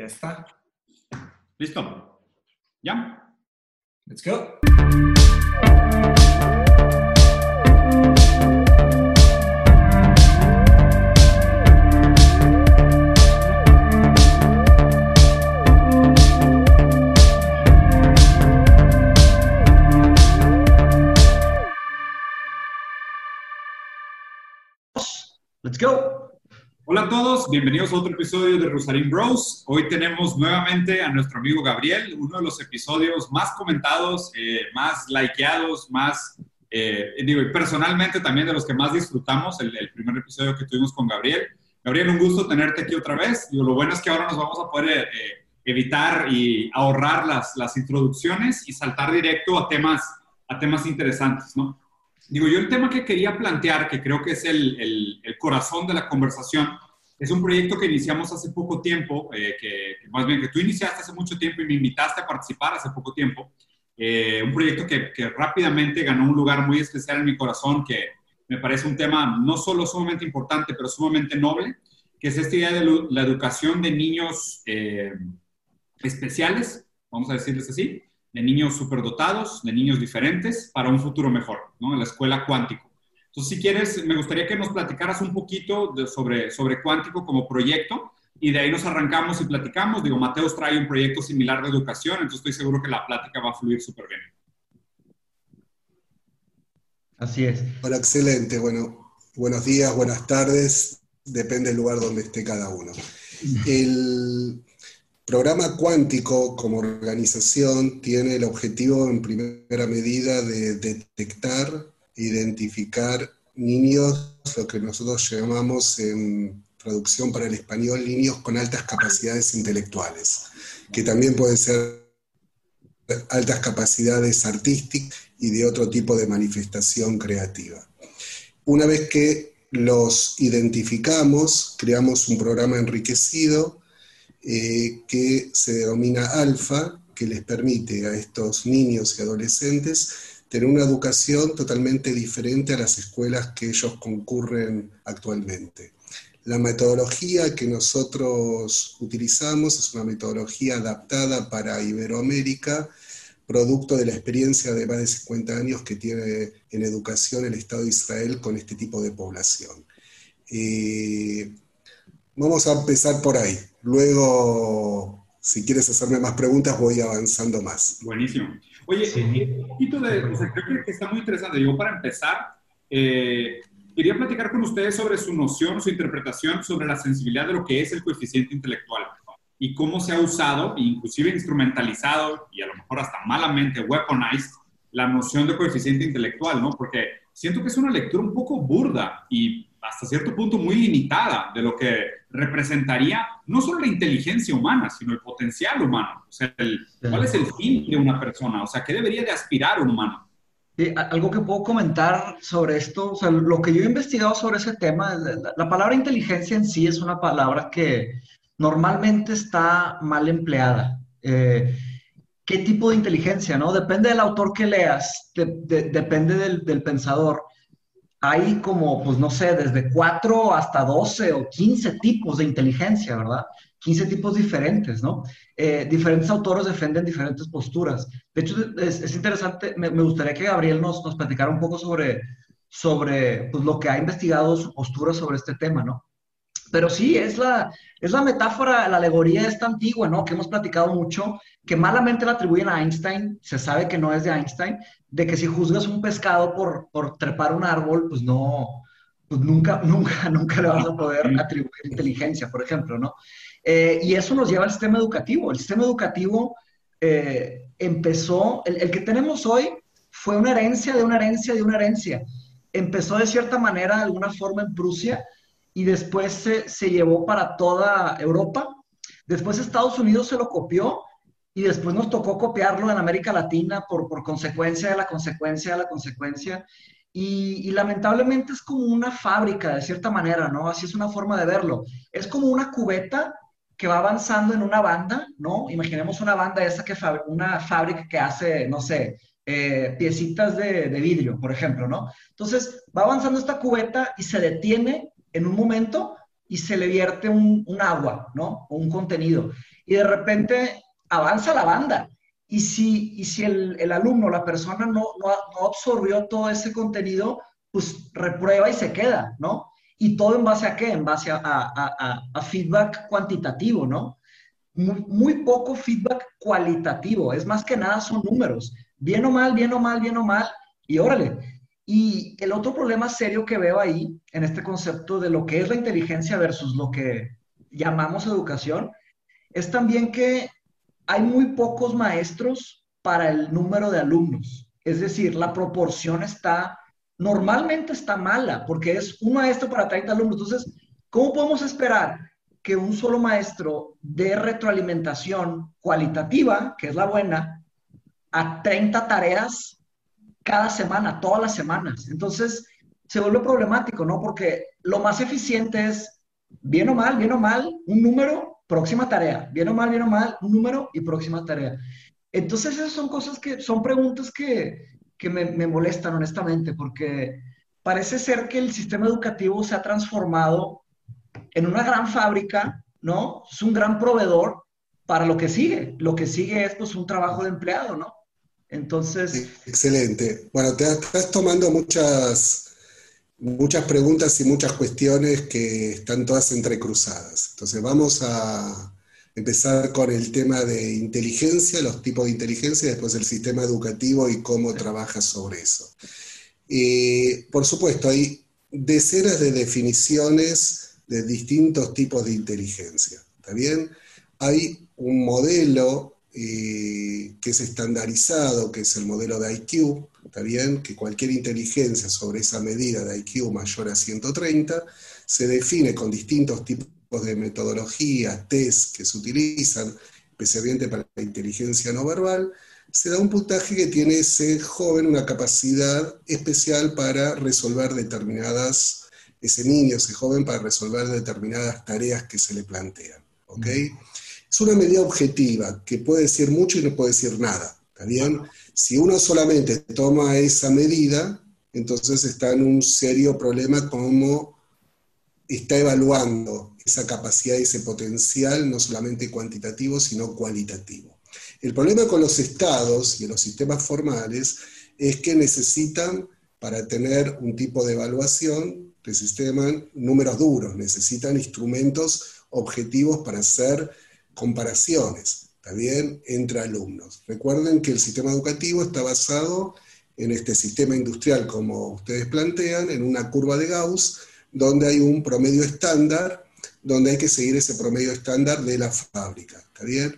Ya está. ¿Listo? ¿Ya? Let's go. Let's go. Hola a todos, bienvenidos a otro episodio de Rosarín Bros. Hoy tenemos nuevamente a nuestro amigo Gabriel, uno de los episodios más comentados, eh, más likeados, más, eh, digo, personalmente también de los que más disfrutamos, el, el, primer episodio que tuvimos con Gabriel. Gabriel, un gusto tenerte aquí otra vez. Digo, lo bueno es que ahora nos vamos a poder eh, evitar y ahorrar las, las introducciones y saltar directo a temas, a temas interesantes, ¿no? Digo, yo el tema que quería plantear, que creo que es el, el, el corazón de la conversación, es un proyecto que iniciamos hace poco tiempo, eh, que, que, más bien que tú iniciaste hace mucho tiempo y me invitaste a participar hace poco tiempo. Eh, un proyecto que, que, rápidamente ganó un lugar muy especial en mi corazón, que me parece un tema no solo sumamente importante, pero sumamente noble, que es esta idea de la educación de niños eh, especiales, vamos a decirles así, de niños superdotados, de niños diferentes, para un futuro mejor, ¿no? En la escuela cuántico. Entonces, si quieres, me gustaría que nos platicaras un poquito de, sobre, sobre cuántico como proyecto y de ahí nos arrancamos y platicamos. Digo, Mateos trae un proyecto similar de educación, entonces estoy seguro que la plática va a fluir súper bien. Así es. Bueno, excelente. Bueno, buenos días, buenas tardes. Depende del lugar donde esté cada uno. El, programa cuántico como organización tiene el objetivo en primera medida de detectar, identificar niños, lo que nosotros llamamos en traducción para el español, niños con altas capacidades intelectuales, que también pueden ser altas capacidades artísticas y de otro tipo de manifestación creativa. Una vez que los identificamos, creamos un programa enriquecido eh, que se denomina alfa, que les permite a estos niños y adolescentes tener una educación totalmente diferente a las escuelas que ellos concurren actualmente. La metodología que nosotros utilizamos es una metodología adaptada para Iberoamérica, producto de la experiencia de más de 50 años que tiene en educación el Estado de Israel con este tipo de población. Eh, vamos a empezar por ahí. Luego, si quieres hacerme más preguntas, voy avanzando más. Buenísimo. Oye, sí. un poquito de, o sea, creo que está muy interesante. Digo, para empezar, eh, quería platicar con ustedes sobre su noción, su interpretación sobre la sensibilidad de lo que es el coeficiente intelectual y cómo se ha usado, inclusive instrumentalizado y a lo mejor hasta malamente weaponized, la noción de coeficiente intelectual, ¿no? Porque siento que es una lectura un poco burda y hasta cierto punto muy limitada de lo que representaría no solo la inteligencia humana, sino el potencial humano. O sea, el, ¿cuál es el fin de una persona? O sea, ¿qué debería de aspirar un humano? Sí, algo que puedo comentar sobre esto, o sea, lo que yo he investigado sobre ese tema, la, la palabra inteligencia en sí es una palabra que normalmente está mal empleada. Eh, ¿Qué tipo de inteligencia? no? Depende del autor que leas, de, de, depende del, del pensador hay como, pues no sé, desde 4 hasta 12 o 15 tipos de inteligencia, ¿verdad? 15 tipos diferentes, ¿no? Eh, diferentes autores defienden diferentes posturas. De hecho, es, es interesante, me, me, gustaría que Gabriel nos, nos platicara un poco sobre, sobre pues, lo que ha investigado, su postura sobre este tema, ¿no? Pero sí, es la, es la metáfora, la alegoría esta antigua, ¿no? Que hemos platicado mucho, que malamente la atribuyen a Einstein, se sabe que no es de Einstein, de que si juzgas un pescado por, por trepar un árbol, pues no, pues nunca, nunca, nunca le vas a poder atribuir inteligencia, por ejemplo, ¿no? Eh, y eso nos lleva al sistema educativo. El sistema educativo eh, empezó, el, el que tenemos hoy fue una herencia de una herencia de una herencia. Empezó de cierta manera, de alguna forma, en Prusia, y después se, se, llevó para toda Europa. Después Estados Unidos se lo copió y después nos tocó copiarlo en América Latina por, por consecuencia de la consecuencia de la consecuencia. Y, lamentablemente es como una fábrica, de cierta manera, ¿no? Así es una forma de verlo. Es como una cubeta que va avanzando en una banda, ¿no? Imaginemos una banda esa que una fábrica que hace, no sé, eh, piecitas de, de vidrio, por ejemplo, ¿no? Entonces va avanzando esta cubeta y se detiene en un momento y se le vierte un, agua, ¿no? O un contenido. Y de repente avanza la banda. Y si, y si el, alumno, la persona no, absorbió todo ese contenido, pues reprueba y se queda, ¿no? Y todo en base a qué? En base a feedback cuantitativo, ¿no? Muy, muy, poco feedback cualitativo. Es más que nada son números. Bien o mal, bien o mal, bien o mal. Y órale, y el otro problema serio que veo ahí, en este concepto de lo que es la inteligencia versus lo que llamamos educación, es también que hay muy pocos maestros para el número de alumnos. Es decir, la proporción está, normalmente está mala, porque es un maestro para 30 alumnos. Entonces, ¿cómo podemos esperar que un solo maestro dé retroalimentación cualitativa, que es la buena, a 30 tareas cada semana, todas las semanas. Entonces, se vuelve problemático, ¿no? Porque lo más eficiente es, bien o mal, bien o mal, un número, próxima tarea. Bien o mal, bien o mal, un número y próxima tarea. Entonces, esas son cosas que, son preguntas que, que me, me molestan, honestamente, porque parece ser que el sistema educativo se ha transformado en una gran fábrica, ¿no? Es un gran proveedor para lo que sigue. Lo que sigue es pues un trabajo de empleado, ¿no? Entonces... Excelente. Bueno, te estás tomando muchas, muchas preguntas y muchas cuestiones que están todas entrecruzadas. Entonces vamos a empezar con el tema de inteligencia, los tipos de inteligencia, y después el sistema educativo y cómo trabaja sobre eso. por supuesto, hay decenas de definiciones de distintos tipos de inteligencia. ¿Está bien? Hay un modelo eh, que es estandarizado, que es el modelo de IQ, ¿está bien? Que cualquier inteligencia sobre esa medida de IQ mayor a 130 se define con distintos tipos de metodologías, test que se utilizan, especialmente para la inteligencia no verbal, se da un puntaje que tiene ese joven una capacidad especial para resolver determinadas, ese niño, ese joven, para resolver determinadas tareas que se le plantean. ¿ok? Es una medida objetiva que puede decir mucho y no puede decir nada. Si uno solamente toma esa medida, entonces está en un serio problema como está evaluando esa capacidad y ese potencial, no solamente cuantitativo, sino cualitativo. El problema con los estados y los sistemas formales es que necesitan, para tener un tipo de evaluación, necesitan números duros, necesitan instrumentos objetivos para hacer comparaciones, también entre alumnos. Recuerden que el sistema educativo está basado en este sistema industrial, como ustedes plantean, en una curva de Gauss, donde hay un promedio estándar, donde hay que seguir ese promedio estándar de la fábrica, ¿está bien?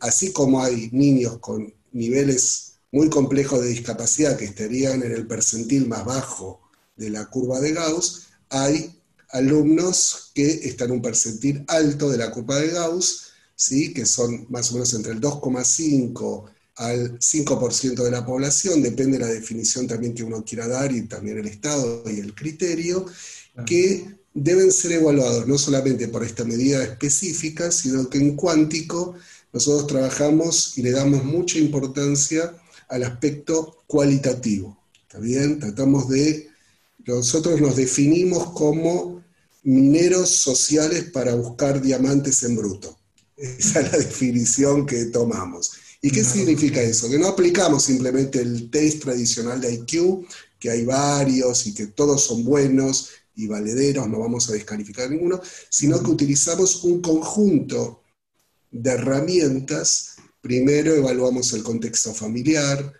Así como hay niños con niveles muy complejos de discapacidad que estarían en el percentil más bajo de la curva de Gauss, hay alumnos que están en un percentil alto de la curva de Gauss, ¿sí? que son más o menos entre el 2,5 al 5% de la población, depende de la definición también que uno quiera dar y también el estado y el criterio, que deben ser evaluados no solamente por esta medida específica, sino que en cuántico nosotros trabajamos y le damos mucha importancia al aspecto cualitativo. ¿Está bien? Tratamos de, nosotros nos definimos como mineros sociales para buscar diamantes en bruto. Esa es la definición que tomamos. ¿Y qué significa eso? Que no aplicamos simplemente el test tradicional de IQ, que hay varios y que todos son buenos y valederos, no vamos a descalificar ninguno, sino que utilizamos un conjunto de herramientas. Primero evaluamos el contexto familiar,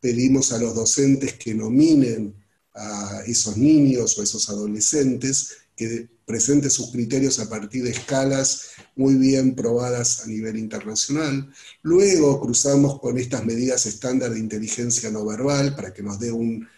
pedimos a los docentes que nominen a esos niños o esos adolescentes que presente sus criterios a partir de escalas muy bien probadas a nivel internacional. Luego cruzamos con estas medidas estándar de inteligencia no verbal para que nos dé un,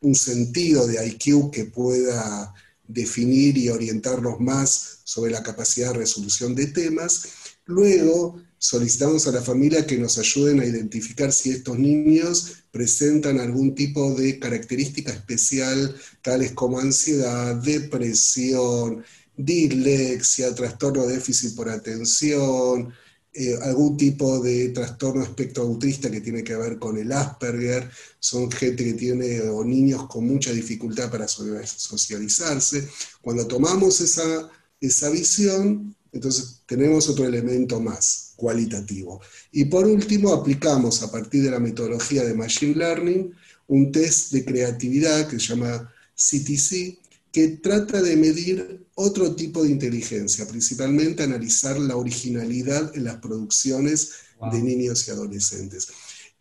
un sentido de IQ que pueda definir y orientarnos más sobre la capacidad de resolución de temas. Luego solicitamos a la familia que nos ayuden a identificar si estos niños presentan algún tipo de característica especial, tales como ansiedad, depresión, dislexia, trastorno de déficit por atención, eh, algún tipo de trastorno espectro autista que tiene que ver con el Asperger, son gente que tiene, o niños con mucha dificultad para socializarse. Cuando tomamos esa, esa visión, entonces tenemos otro elemento más cualitativo. Y por último, aplicamos a partir de la metodología de Machine Learning un test de creatividad que se llama CTC, que trata de medir otro tipo de inteligencia, principalmente analizar la originalidad en las producciones de niños y adolescentes.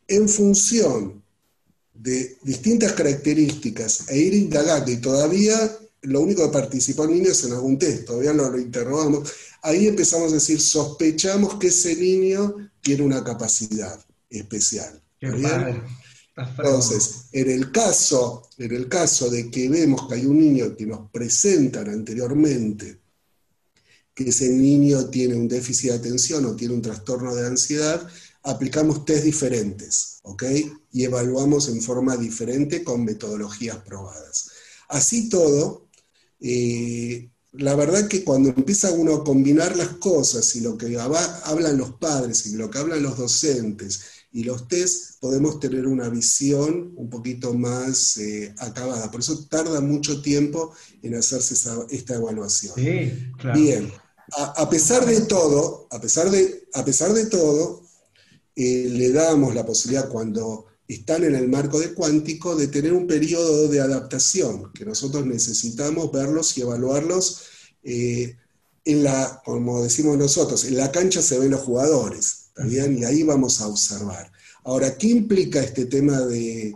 En función de distintas características e ir indagando, y todavía lo único que participó el niño es en algún test, todavía no lo interrogamos, ahí empezamos a decir, sospechamos que ese niño tiene una capacidad especial. Entonces, en el, caso, en el caso de que vemos que hay un niño que nos presentan anteriormente, que ese niño tiene un déficit de atención o tiene un trastorno de ansiedad, aplicamos test diferentes, ¿ok? Y evaluamos en forma diferente con metodologías probadas. Así todo, eh, la verdad que cuando empieza uno a combinar las cosas y lo que hablan los padres y lo que hablan los docentes y los test podemos tener una visión un poquito más eh, acabada. Por eso tarda mucho tiempo en hacerse esta evaluación. Bien, a, pesar de todo, a pesar de, a pesar de todo, eh, le damos la posibilidad cuando están en el marco de cuántico de tener un periodo de adaptación, que nosotros necesitamos verlos y evaluarlos. Eh, en la, como decimos nosotros, en la cancha se ven los jugadores. Y ahí vamos a observar. Ahora, ¿qué implica este tema de,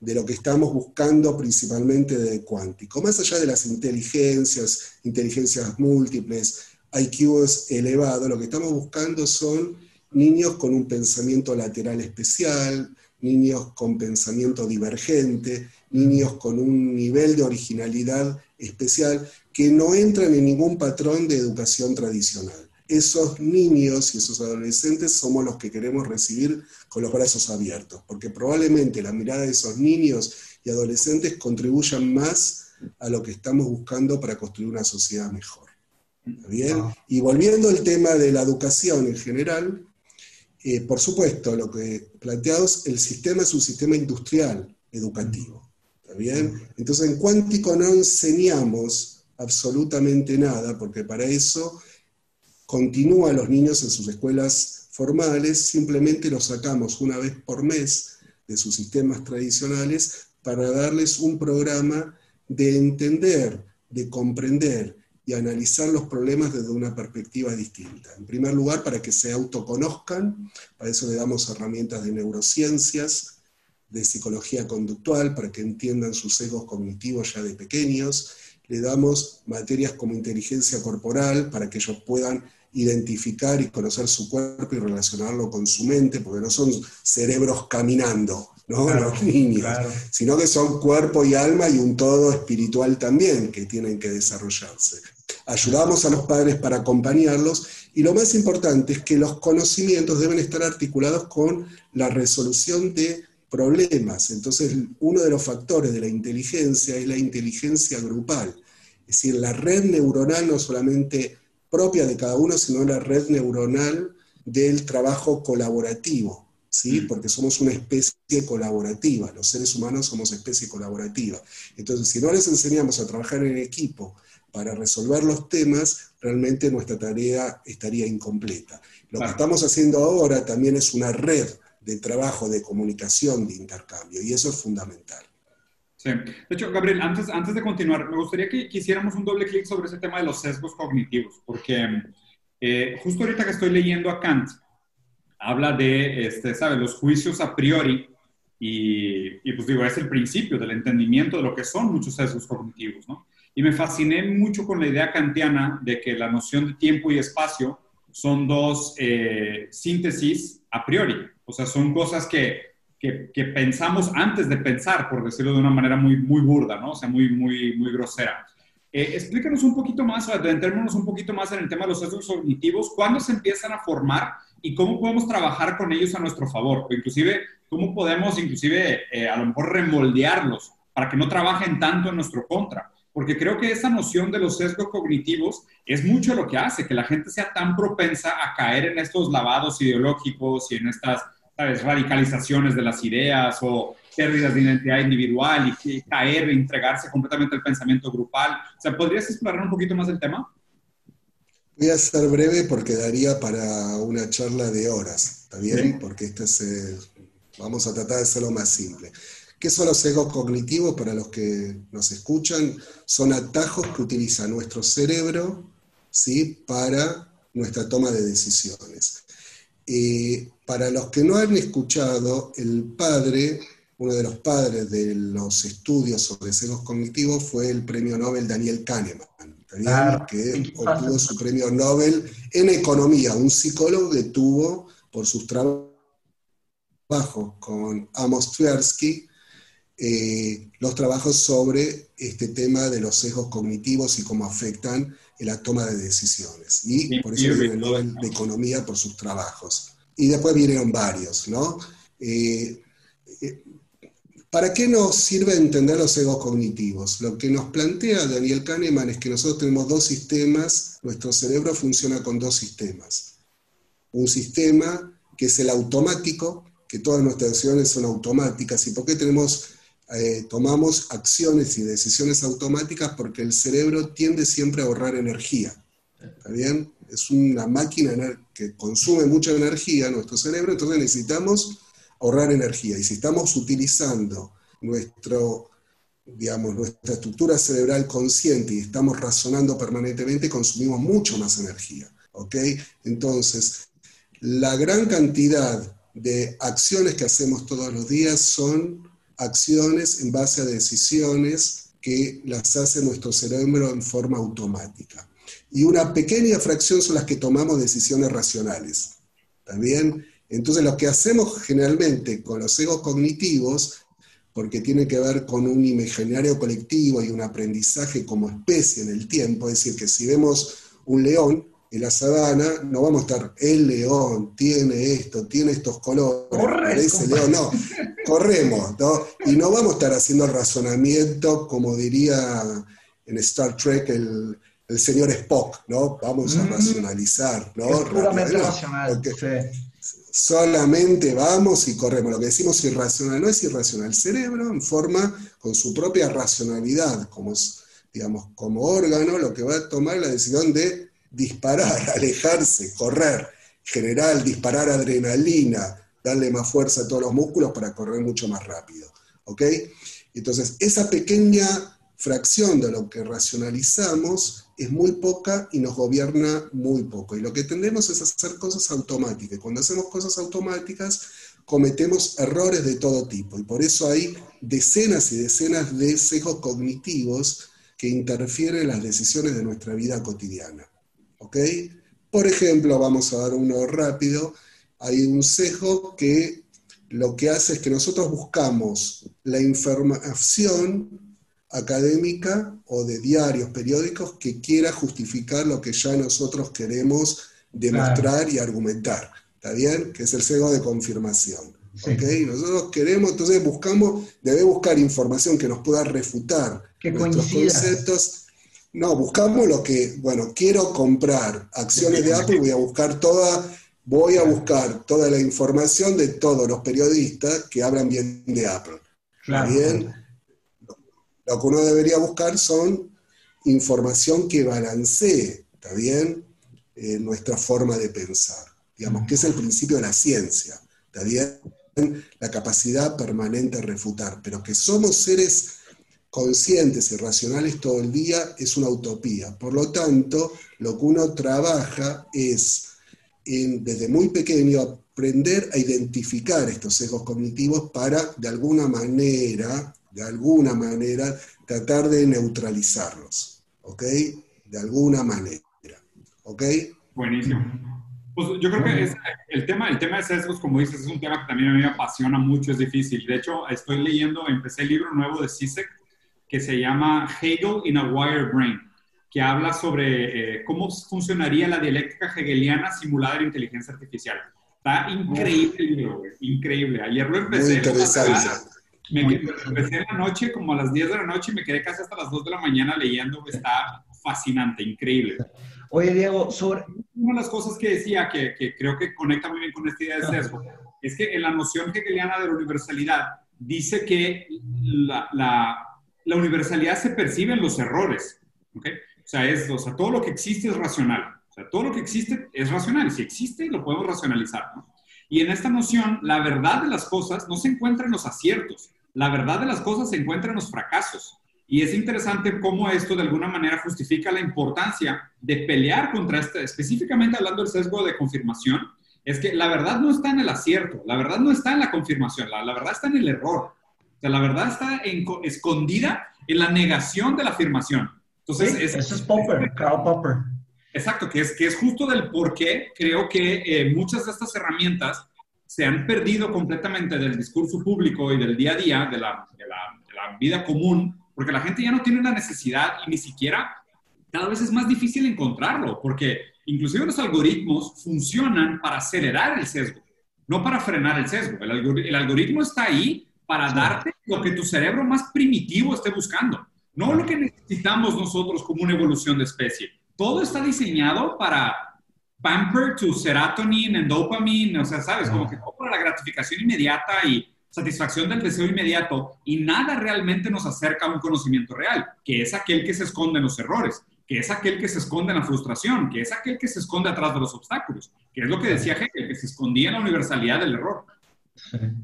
lo que estamos buscando principalmente de cuántico? Más allá de las inteligencias, inteligencias múltiples, IQs elevados, lo que estamos buscando son niños con un pensamiento lateral especial, niños con pensamiento divergente, niños con un nivel de originalidad especial que no entran en ningún patrón de educación tradicional esos niños y esos adolescentes somos los que queremos recibir con los brazos abiertos, porque probablemente la mirada de esos niños y adolescentes contribuyan más a lo que estamos buscando para construir una sociedad mejor. bien? Y volviendo al tema de la educación en general, eh, por supuesto, lo que planteados, el sistema es un sistema industrial educativo. ¿Está bien? Entonces, en cuántico no enseñamos absolutamente nada, porque para eso continúan los niños en sus escuelas formales, simplemente los sacamos una vez por mes de sus sistemas tradicionales para darles un programa de entender, de comprender y analizar los problemas desde una perspectiva distinta. En primer lugar, para que se autoconozcan, para eso le damos herramientas de neurociencias, de psicología conductual, para que entiendan sus sesgos cognitivos ya de pequeños. Le damos materias como inteligencia corporal, para que ellos puedan identificar y conocer su cuerpo y relacionarlo con su mente, porque no son cerebros caminando, ¿no? Los niños, sino que son cuerpo y alma y un todo espiritual también que tienen que desarrollarse. Ayudamos a los padres para acompañarlos y lo más importante es que los conocimientos deben estar articulados con la resolución de problemas. Entonces, uno de los factores de la inteligencia es la inteligencia grupal. Es decir, la red neuronal no solamente propia de cada uno, sino la red neuronal del trabajo colaborativo, ¿sí? Porque somos una especie colaborativa, los seres humanos somos especie colaborativa. Entonces, si no les enseñamos a trabajar en equipo para resolver los temas, realmente nuestra tarea estaría incompleta. Lo que estamos haciendo ahora también es una red de trabajo, de comunicación, de intercambio, y eso es fundamental. Sí. De hecho, Gabriel, antes, antes de continuar, me gustaría que quisiéramos un doble clic sobre ese tema de los sesgos cognitivos, porque eh, justo ahorita que estoy leyendo a Kant, habla de, este, ¿sabes?, los juicios a priori, y, y, pues digo, es el principio del entendimiento de lo que son muchos sesgos cognitivos, ¿no? Y me fasciné mucho con la idea kantiana de que la noción de tiempo y espacio son dos eh, síntesis a priori, o sea, son cosas que que, pensamos antes de pensar, por decirlo de una manera muy, muy burda, ¿no? O sea, muy, muy, muy grosera. Eh, explícanos un poquito más, adentrarnos un poquito más en el tema de los sesgos cognitivos, cuándo se empiezan a formar y cómo podemos trabajar con ellos a nuestro favor, o inclusive cómo podemos inclusive eh, a lo mejor remoldearlos para que no trabajen tanto en nuestro contra. porque creo que esa noción de los sesgos cognitivos es mucho lo que hace que la gente sea tan propensa a caer en estos lavados ideológicos y en estas, ¿sabes?, radicalizaciones de las ideas o pérdidas de identidad individual y, caer e entregarse completamente al pensamiento grupal. O sea, ¿podrías explorar un poquito más el tema? Voy a ser breve porque daría para una charla de horas, ¿está bien? Porque este es, eh, vamos a tratar de hacerlo más simple. ¿Qué son los sesgos cognitivos para los que nos escuchan? Son atajos que utiliza nuestro cerebro ¿sí? para nuestra toma de decisiones. Eh, para los que no han escuchado, el padre, uno de los padres de los estudios sobre sesgos cognitivos fue el premio Nobel Daniel Kahneman, que obtuvo su premio Nobel en economía, un psicólogo que tuvo por sus trabajos con Amos Tversky, eh, los trabajos sobre este tema de los sesgos cognitivos y cómo afectan en la toma de decisiones. Y por eso viene el Nobel de Economía por sus trabajos. Y después vinieron varios, ¿no? Eh, eh, ¿Para qué nos sirve entender los sesgos cognitivos? Lo que nos plantea Daniel Kahneman es que nosotros tenemos dos sistemas, nuestro cerebro funciona con dos sistemas. Un sistema que es el automático, que todas nuestras decisiones son automáticas. ¿Y por qué tenemos eh, tomamos acciones y decisiones automáticas porque el cerebro tiende siempre a ahorrar energía. ¿Está bien? Es una máquina que consume mucha energía nuestro cerebro, entonces necesitamos ahorrar energía. Y si estamos utilizando nuestro, digamos, nuestra estructura cerebral consciente y estamos razonando permanentemente, consumimos mucho más energía. ¿ok? Entonces, la gran cantidad de acciones que hacemos todos los días son acciones en base a decisiones que las hace nuestro cerebro en forma automática. Y una pequeña fracción son las que tomamos decisiones racionales. ¿Está Entonces lo que hacemos generalmente con los egos cognitivos, porque tiene que ver con un imaginario colectivo y un aprendizaje como especie en el tiempo, es decir, que si vemos un león, en la sabana no vamos a estar, el león tiene esto, tiene estos colores, parece león, no, corremos, ¿no? Y no vamos a estar haciendo el razonamiento, como diría en Star Trek el, señor Spock, ¿no? Vamos a mm. racionalizar, ¿no? racional, Solamente vamos y corremos. Lo que decimos irracional no es irracional. El cerebro, en forma, con su propia racionalidad, como, digamos, como órgano, lo que va a tomar la decisión de disparar, alejarse, correr, general, disparar adrenalina, darle más fuerza a todos los músculos para correr mucho más rápido. ¿Ok? Entonces, esa pequeña fracción de lo que racionalizamos es muy poca y nos gobierna muy poco. Y lo que tendemos es hacer cosas automáticas. Cuando hacemos cosas automáticas, cometemos errores de todo tipo. Y por eso hay decenas y decenas de sesgos cognitivos que interfieren en las decisiones de nuestra vida cotidiana. ¿Ok? Por ejemplo, vamos a dar uno rápido, hay un sesgo que lo que hace es que nosotros buscamos la información académica o de diarios, periódicos, que quiera justificar lo que ya nosotros queremos demostrar y argumentar. ¿Está bien? Que es el sesgo de confirmación. ¿Ok? Nosotros queremos, entonces buscamos, debe buscar información que nos pueda refutar nuestros conceptos no, buscamos lo que, bueno, quiero comprar acciones de Apple, voy a buscar toda, voy a buscar toda la información de todos los periodistas que hablan bien de Apple. Bien, lo que uno debería buscar son información que balancee, ¿está? Eh, nuestra forma de pensar, digamos, que es el principio de la ciencia. La capacidad permanente de refutar, pero que somos seres conscientes y racionales todo el día es una utopía. Por lo tanto, lo que uno trabaja es, desde muy pequeño, aprender a identificar estos sesgos cognitivos para, de alguna manera, de alguna manera, tratar de neutralizarlos. ¿Ok? De alguna manera. ¿Ok? Buenísimo. Pues yo creo que el, tema, el tema de sesgos, como dices, es un tema que también a mí me apasiona mucho, es difícil. De hecho, estoy leyendo, empecé el libro nuevo de CISEC, que se llama Hegel in a Wire Brain, que habla sobre eh, cómo funcionaría la dialéctica hegeliana simulada en inteligencia artificial. Está increíble el libro, increíble. Ayer lo empecé. Muy interesante. Me, empecé en la noche, como a las 10 de la noche, y me quedé casi hasta las 2 de la mañana leyendo. Está fascinante, increíble. Oye, Diego, sobre... Una de las cosas que decía, que, que creo que conecta muy bien con esta idea de sesgo, es que en la noción hegeliana de la universalidad dice que la, la, la universalidad se percibe en los errores. ¿okay? O, sea, es, o sea, todo lo que existe es racional. O sea, todo lo que existe es racional. Si existe, lo podemos racionalizar. ¿no? Y en esta noción, la verdad de las cosas no se encuentra en los aciertos. La verdad de las cosas se encuentra en los fracasos. Y es interesante cómo esto de alguna manera justifica la importancia de pelear contra este, específicamente hablando del sesgo de confirmación, es que la verdad no está en el acierto, la verdad no está en la confirmación, la, la verdad está en el error. O sea, la verdad está en, escondida en la negación de la afirmación. Entonces, sí, es, eso es Popper, Karl Popper. Exacto, que es, que es justo del por qué creo que eh, muchas de estas herramientas se han perdido completamente del discurso público y del día a día, de la, de la, de la vida común, porque la gente ya no tiene la necesidad y ni siquiera cada vez es más difícil encontrarlo, porque inclusive los algoritmos funcionan para acelerar el sesgo, no para frenar el sesgo. El, algor el algoritmo está ahí para darte lo que tu cerebro más primitivo esté buscando, no lo que necesitamos nosotros como una evolución de especie. Todo está diseñado para pamper tu serotonin and dopamine, o sea, sabes, como que para la gratificación inmediata y satisfacción del deseo inmediato y nada realmente nos acerca a un conocimiento real, que es aquel que se esconde en los errores, que es aquel que se esconde en la frustración, que es aquel que se esconde atrás de los obstáculos, que es lo que decía Hegel, que se escondía en la universalidad del error.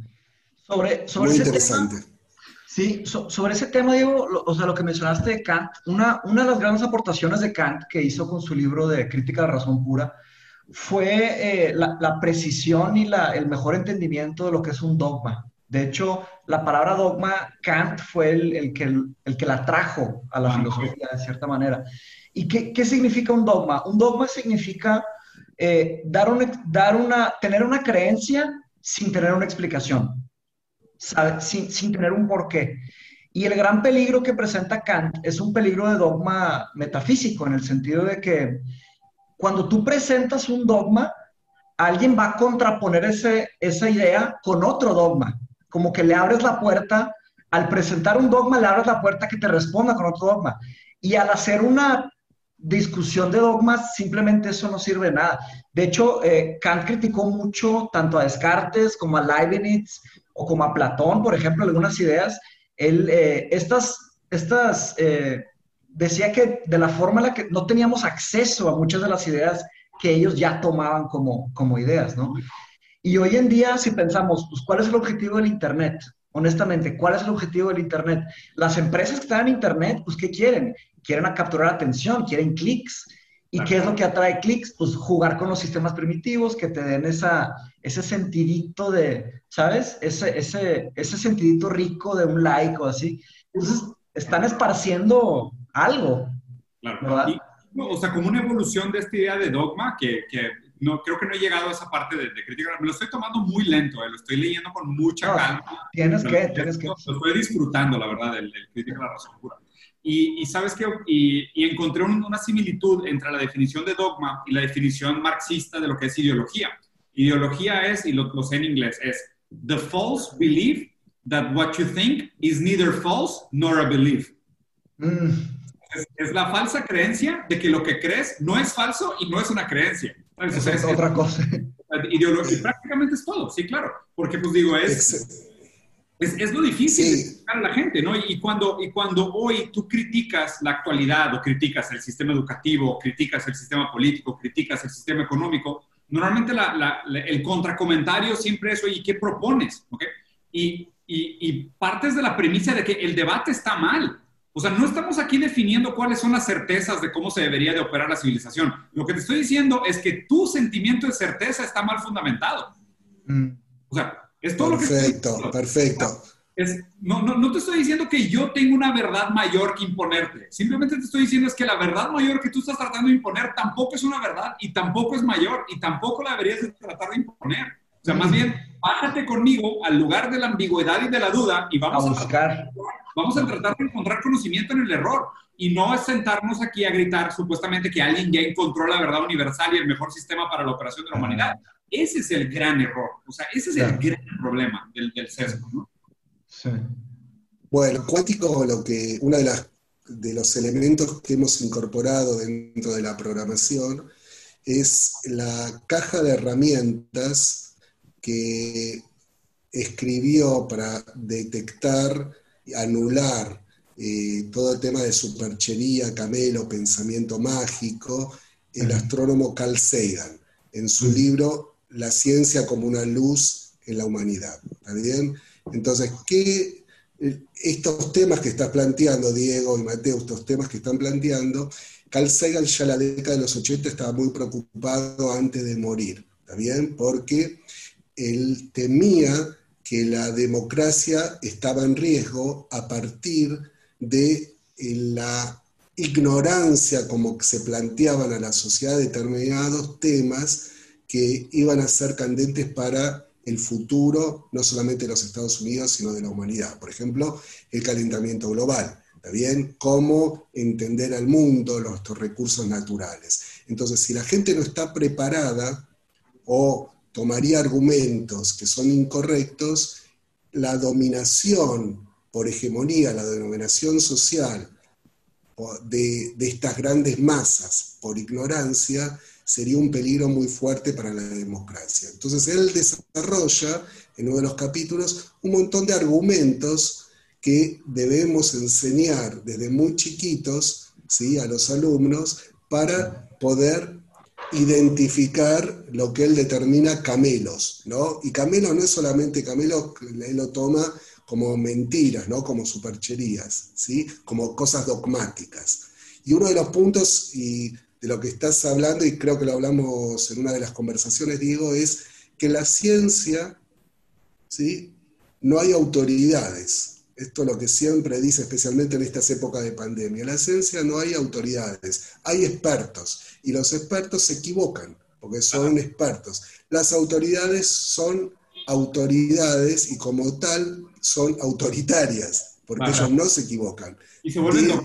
Sobre, sobre Muy ese interesante. Tema, sí, so, sobre ese tema, Diego, lo, o sea, lo que mencionaste de Kant, una, una de las grandes aportaciones de Kant que hizo con su libro de Crítica de Razón Pura fue eh, la, la, precisión y la, el mejor entendimiento de lo que es un dogma. De hecho, la palabra dogma, Kant fue el, el, que, el, que la trajo a la filosofía de cierta manera. ¿Y qué, qué significa un dogma? Un dogma significa eh, dar, un, dar una, tener una creencia sin tener una explicación. Sin, sin tener un porqué. Y el gran peligro que presenta Kant es un peligro de dogma metafísico, en el sentido de que cuando tú presentas un dogma, alguien va a contraponer ese, esa idea con otro dogma como que le abres la puerta, al presentar un dogma, le abres la puerta que te responda con otro dogma. Y al hacer una discusión de dogmas, simplemente eso no sirve de nada. De hecho, eh, Kant criticó mucho tanto a Descartes como a Leibniz o como a Platón, por ejemplo, algunas ideas. Él, eh, estas, estas eh, decía que de la forma en la que no teníamos acceso a muchas de las ideas que ellos ya tomaban como, como ideas, ¿no? Y hoy en día, si pensamos, pues, ¿cuál es el objetivo del Internet? Honestamente, ¿cuál es el objetivo del Internet? Las empresas que están en Internet, pues, ¿qué quieren? Quieren capturar atención, quieren clics. ¿Y qué es lo que atrae clics? Pues jugar con los sistemas primitivos que te den esa, ese sentidito de, ¿sabes? Ese, ese, ese sentidito rico de un like o así. Entonces, están esparciendo algo. Claro. Y, o sea, como una evolución de esta idea de dogma que, que no, creo que no he llegado a esa parte de, de crítica. Me lo estoy tomando muy lento, eh, lo estoy leyendo con mucha no, calma. Tienes lo, que, tienes que. Lo, estoy disfrutando, la verdad, del, del crítica de la razón pura. Y, y sabes que, y, y, encontré un, una similitud entre la definición de dogma y la definición marxista de lo que es ideología. Ideología es, y lo, lo sé en inglés, es the false belief that what you think is neither false nor a belief. Mm. Es, es, la falsa creencia de que lo que crees no es falso y no es una creencia. Eso es, es, otra cosa. Ideología, prácticamente es todo, sí, claro. Porque, pues digo, es, es, es, lo difícil sí. de a la gente, ¿no? Y cuando, y cuando hoy tú criticas la actualidad o criticas el sistema educativo, criticas el sistema político, criticas el sistema económico, normalmente la, la, la, el contracomentario siempre es, oye, ¿qué propones? ¿Okay? Y, y, y partes de la premisa de que el debate está mal. O sea, no estamos aquí definiendo cuáles son las certezas de cómo se debería de operar la civilización. Lo que te estoy diciendo es que tu sentimiento de certeza está mal fundamentado. Mm. O sea, es todo perfecto, lo que... Perfecto, perfecto. Es, no, no, no te estoy diciendo que yo tengo una verdad mayor que imponerte. Simplemente te estoy diciendo es que la verdad mayor que tú estás tratando de imponer tampoco es una verdad y tampoco es mayor y tampoco la deberías de tratar de imponer. O sea, más bien, bájate conmigo al lugar de la ambigüedad y de la duda y vamos a buscar. A vamos a tratar de encontrar conocimiento en el error y no es sentarnos aquí a gritar supuestamente que alguien ya encontró la verdad universal y el mejor sistema para la operación de la humanidad. Ese es el gran error, o sea, ese es el gran problema del, del sesgo, ¿no? Sí. Bueno, cuántico, lo que, uno de, las, de los elementos que hemos incorporado dentro de la programación es la caja de herramientas que escribió para detectar, anular eh, todo el tema de superchería, camelo, pensamiento mágico, el astrónomo Carl Sagan, en su libro La ciencia como una luz en la humanidad. ¿Está bien? Entonces, ¿qué, estos temas que estás planteando, Diego y Mateo, estos temas que están planteando, Carl Sagan ya en la década de los 80 estaba muy preocupado antes de morir, ¿está bien? Porque él temía que la democracia estaba en riesgo a partir de la ignorancia como se planteaban a la sociedad determinados temas que iban a ser candentes para el futuro, no solamente de los Estados Unidos, sino de la humanidad. Por ejemplo, el calentamiento global, ¿está bien? Cómo entender al mundo, los recursos naturales. Entonces, si la gente no está preparada o tomaría argumentos que son incorrectos, la dominación por hegemonía, la denominación social de, de, estas grandes masas por ignorancia, sería un peligro muy fuerte para la democracia. Entonces él desarrolla en uno de los capítulos un montón de argumentos que debemos enseñar desde muy chiquitos ¿sí? a los alumnos para poder identificar lo que él determina camelos, ¿no? Y camelo no es solamente camelo, él lo toma como mentiras, ¿no? como supercherías, ¿sí? como cosas dogmáticas. Y uno de los puntos y de lo que estás hablando, y creo que lo hablamos en una de las conversaciones, Diego, es que la ciencia, ¿sí? no hay autoridades. Esto es lo que siempre dice, especialmente en estas épocas de pandemia. En la ciencia no hay autoridades, hay expertos, y los expertos se equivocan, porque son expertos. Las autoridades son autoridades y como tal son autoritarias, porque ellos no se equivocan. Y se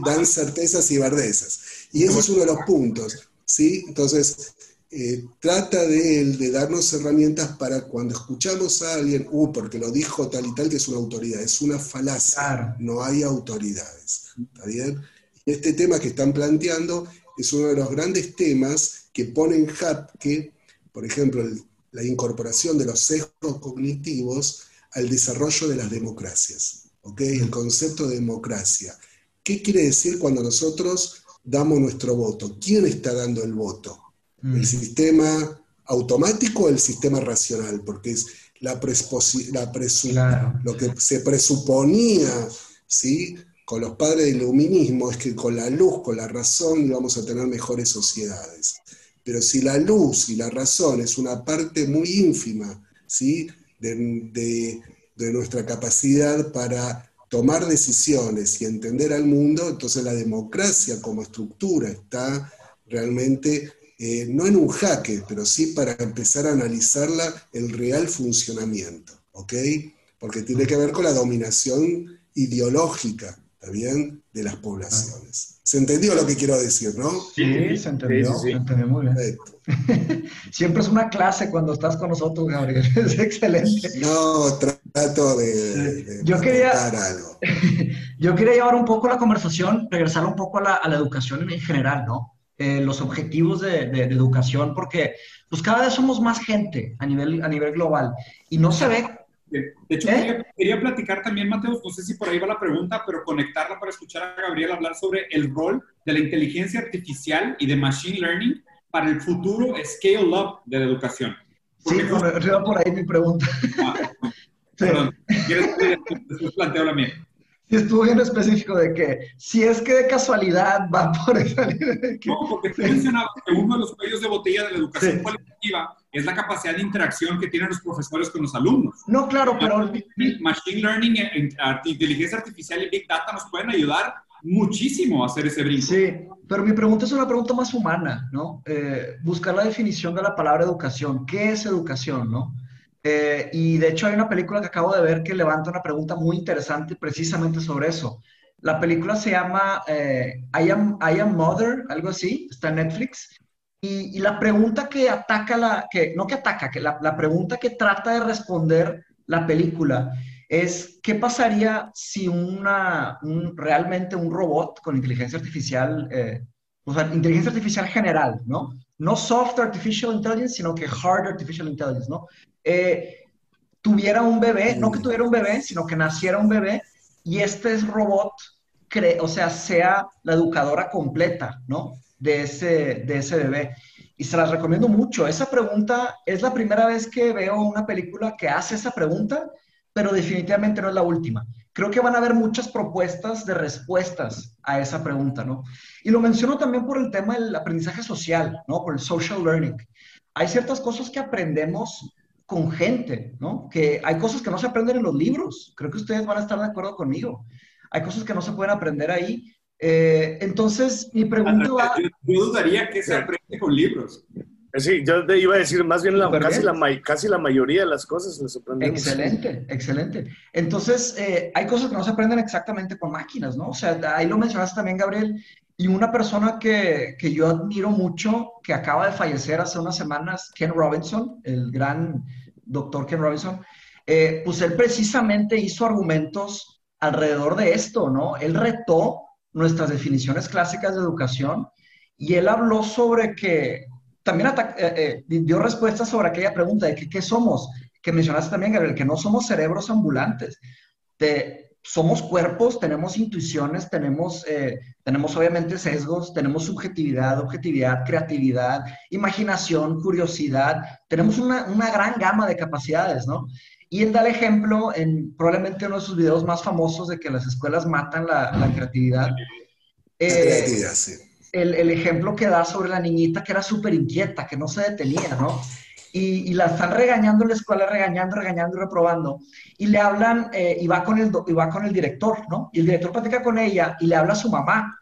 dan certezas y verdezas. Y ese es uno de los puntos. ¿sí? Entonces, eh, trata de él de darnos herramientas para cuando escuchamos a alguien, uh, porque lo dijo tal y tal, que es una autoridad, es una falacia, no hay autoridades. ¿Está bien? Y este tema que están planteando es uno de los grandes temas que pone en jaque, por ejemplo, la incorporación de los sesgos cognitivos al desarrollo de las democracias. El concepto de democracia. ¿Qué quiere decir cuando nosotros damos nuestro voto? ¿Quién está dando el voto? ¿El mm. sistema automático o el sistema racional? Porque es la, la lo que se presuponía ¿sí? con los padres del iluminismo es que con la luz, con la razón íbamos a tener mejores sociedades. Pero si la luz y la razón es una parte muy ínfima ¿sí? de, nuestra capacidad para tomar decisiones y entender al mundo, entonces la democracia como estructura está realmente, eh, no en un jaque, pero sí para empezar a analizarla el real funcionamiento, ¿ok? Porque tiene que ver con la dominación ideológica, ¿está bien?, de las poblaciones. ¿Se entendió lo que quiero decir, no? Sí, se entendió, se entendió muy bien. Siempre es una clase cuando estás con nosotros, Gabriel. Es excelente. No, trato de, yo quería, algo. Yo quería llevar un poco la conversación, regresar un poco a la, educación en general, ¿no? Eh, los objetivos de, educación, porque pues cada vez somos más gente a nivel, a nivel global y no se ve de hecho, ¿Eh? quería, platicar también, Mateo, no sé si por ahí va la pregunta, pero conectarla para escuchar a Gabriel hablar sobre el rol de la inteligencia artificial y de machine learning para el futuro scale up de la educación. sí, por, por ahí mi pregunta. Ah, perdón, ¿quieres después planteo la mía? Sí, estuvo bien específico de que si es que de casualidad va por esa línea. No, porque tú mencionabas que uno de los cuellos de botella de la educación cualitativa es la capacidad de interacción que tienen los profesores con los alumnos. No, claro, pero... Machine Learning, inteligencia artificial y Big Data nos pueden ayudar muchísimo a hacer ese brinco. Sí, pero mi pregunta es una pregunta más humana, ¿no? Eh, buscar la definición de la palabra educación. ¿Qué es educación, no? Eh, y de hecho hay una película que acabo de ver que levanta una pregunta muy interesante precisamente sobre eso. La película se llama eh, I, am, I Am Mother, algo así, está en Netflix. Y, la pregunta que ataca, la, que, no que ataca, que la, la pregunta que trata de responder la película es qué pasaría si una, realmente un robot con inteligencia artificial, eh, o sea, inteligencia artificial general, ¿no? No soft artificial intelligence, sino que hard artificial intelligence, ¿no? Eh, tuviera un bebé, no que tuviera un bebé, sino que naciera un bebé y este robot, o sea, sea la educadora completa, ¿no? De ese, de ese bebé. Y se las recomiendo mucho. Esa pregunta es la primera vez que veo una película que hace esa pregunta, pero definitivamente no es la última. Creo que van a haber muchas propuestas de respuestas a esa pregunta, ¿no? Y lo menciono también por el tema del aprendizaje social, ¿no? Por el social learning. Hay ciertas cosas que aprendemos con gente, ¿no? Que hay cosas que no se aprenden en los libros. Creo que ustedes van a estar de acuerdo conmigo. Hay cosas que no se pueden aprender ahí. Eh, entonces, mi pregunta va... Yo, dudaría que se aprende con libros. Eh, sí, yo te iba a decir, más bien la, casi, la, casi la mayoría de las cosas se aprenden. Excelente, excelente. Entonces, eh, hay cosas que no se aprenden exactamente con máquinas, ¿no? O sea, ahí lo mencionaste también, Gabriel, y una persona que, que, yo admiro mucho, que acaba de fallecer hace unas semanas, Ken Robinson, el gran doctor Ken Robinson, eh, pues él precisamente hizo argumentos alrededor de esto, ¿no? Él retó nuestras definiciones clásicas de educación y él habló sobre que, también eh, eh, dio respuestas sobre aquella pregunta de qué somos, que mencionaste también, Gabriel, que no somos cerebros ambulantes. De, somos cuerpos, tenemos intuiciones, tenemos, eh, tenemos obviamente sesgos, tenemos subjetividad, objetividad, creatividad, imaginación, curiosidad, tenemos una, gran gama de capacidades, ¿no? Y él da el ejemplo en probablemente uno de sus videos más famosos de que las escuelas matan la, creatividad. Eh, el, el, ejemplo que da sobre la niñita que era súper inquieta, que no se detenía, ¿no? Y, la están regañando en la escuela, regañando, regañando reprobando. Y le hablan, eh, y, va con el, y va con el director, ¿no? Y el director platica con ella y le habla a su mamá.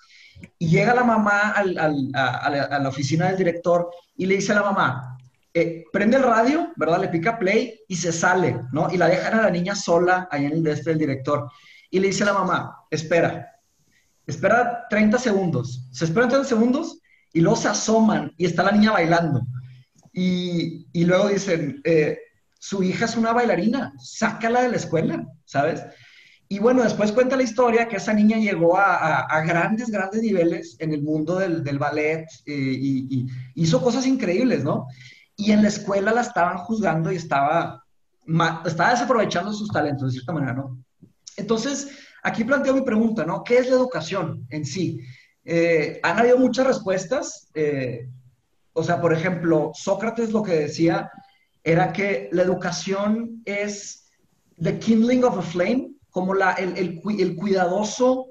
Y llega la mamá al, al, a, la, oficina del director y le dice a la mamá, eh, prende el radio, ¿verdad? Le pica play y se sale, ¿no? Y la dejan a la niña sola ahí en el de este del director. Y le dice a la mamá, espera, espera 30 segundos. Se esperan 30 segundos y luego se asoman y está la niña bailando. Y, y luego dicen, eh, su hija es una bailarina, sácala de la escuela, ¿sabes? Y bueno, después cuenta la historia que esa niña llegó a, a, grandes, grandes niveles en el mundo del, del ballet eh, y, hizo cosas increíbles, ¿no? Y en la escuela la estaban juzgando y estaba, estaba desaprovechando sus talentos, de cierta manera, ¿no? Entonces, aquí planteo mi pregunta, ¿no? ¿Qué es la educación en sí? Eh, han habido muchas respuestas. Eh, o sea, por ejemplo, Sócrates lo que decía era que la educación es the kindling of a flame, como la, el, el, cuidadoso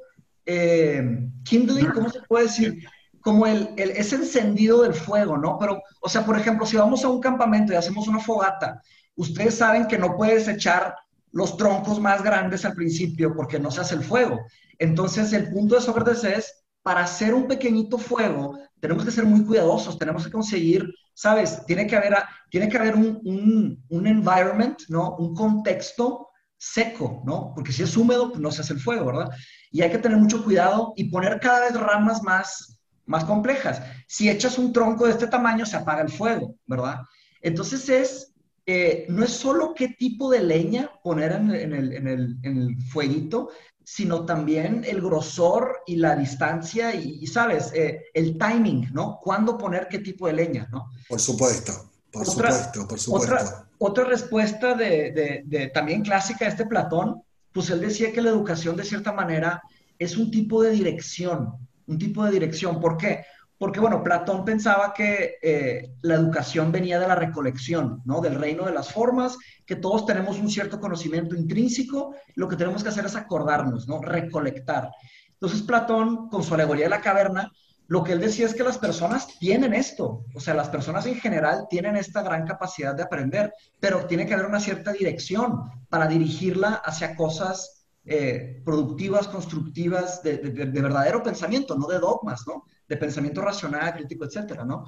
eh, kindling, ¿cómo se puede decir? Como el, el, ese encendido del fuego, ¿no? Pero, o sea, por ejemplo, si vamos a un campamento y hacemos una fogata, ustedes saben que no puedes echar los troncos más grandes al principio porque no se hace el fuego. Entonces, el punto de Sócrates es, para hacer un pequeñito fuego, tenemos que ser muy cuidadosos, tenemos que conseguir, ¿sabes? Tiene que haber, tiene que haber un, un, un environment, ¿no? Un contexto seco, ¿no? Porque si es húmedo, pues no se hace el fuego, ¿verdad? Y hay que tener mucho cuidado y poner cada vez ramas más, más complejas. Si echas un tronco de este tamaño, se apaga el fuego, ¿verdad? Entonces es, eh, no es solo qué tipo de leña poner en, en, el, en, el, en el fueguito, sino también el grosor y la distancia y, ¿sabes? Eh, el timing, ¿no? ¿Cuándo poner qué tipo de leña, ¿no? Por supuesto, por supuesto, por supuesto. Otra, otra respuesta de, de, también clásica de este Platón, pues él decía que la educación de cierta manera es un tipo de dirección, un tipo de dirección. ¿Por qué? Porque, bueno, Platón pensaba que eh, la educación venía de la recolección, ¿no? Del reino de las formas, que todos tenemos un cierto conocimiento intrínseco, lo que tenemos que hacer es acordarnos, ¿no? Recolectar. Entonces, Platón, con su alegoría de la caverna, lo que él decía es que las personas tienen esto, o sea, las personas en general tienen esta gran capacidad de aprender, pero tiene que haber una cierta dirección para dirigirla hacia cosas eh, productivas, constructivas, de, de verdadero pensamiento, no de dogmas, ¿no? de pensamiento racional, crítico, etcétera, ¿no?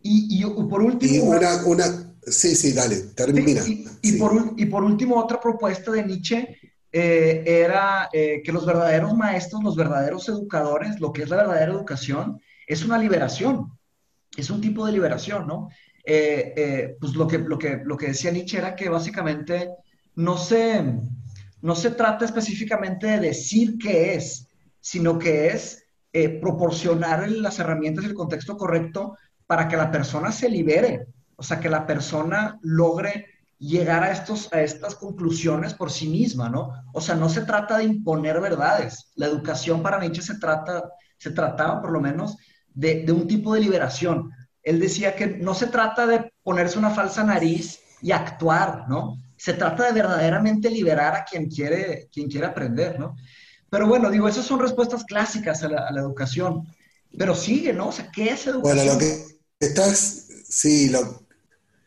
Y, y, por último... Y una, una, sí, sí, dale, termina. y, Por, y por último, otra propuesta de Nietzsche eh, era eh, que los verdaderos maestros, los verdaderos educadores, lo que es la verdadera educación, es una liberación, es un tipo de liberación, ¿no? Eh, pues lo que, lo, que, lo que decía Nietzsche era que básicamente no se, no se trata específicamente de decir qué es, sino que es eh, proporcionar las herramientas y el contexto correcto para que la persona se libere, o sea, que la persona logre llegar a, estos, a estas conclusiones por sí misma, ¿no? O sea, no se trata de imponer verdades. La educación para Nietzsche se, trata, se trataba, por lo menos, de, de un tipo de liberación. Él decía que no se trata de ponerse una falsa nariz y actuar, ¿no? Se trata de verdaderamente liberar a quien quiere, quien quiere aprender, ¿no? Pero bueno, digo, esas son respuestas clásicas a la, educación. Pero sigue, ¿no? O sea, ¿qué es educación? Bueno, lo que estás, sí, lo,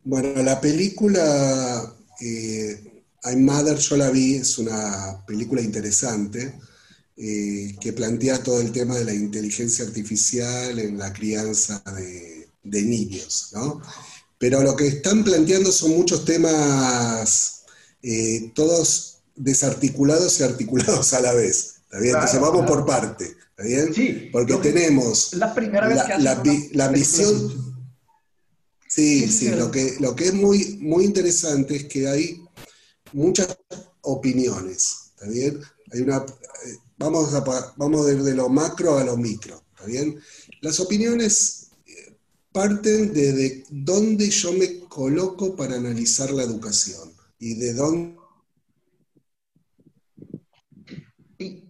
bueno, la película eh, I'm Mother yo la vi, es una película interesante eh, que plantea todo el tema de la inteligencia artificial en la crianza de, niños, ¿no? Pero lo que están planteando son muchos temas, eh, todos desarticulados y articulados a la vez. ¿Está bien? Entonces vamos por parte, ¿está bien? Sí, Porque tenemos la primera vez que la, vi- la visión, Sí, Sí, lo que, lo que es muy, muy interesante es que hay muchas opiniones, ¿está bien? Hay una, eh, vamos, a, vamos de, de lo macro a lo micro, ¿está bien? Las así parten de, de dónde yo me coloco para analizar la educación y de dónde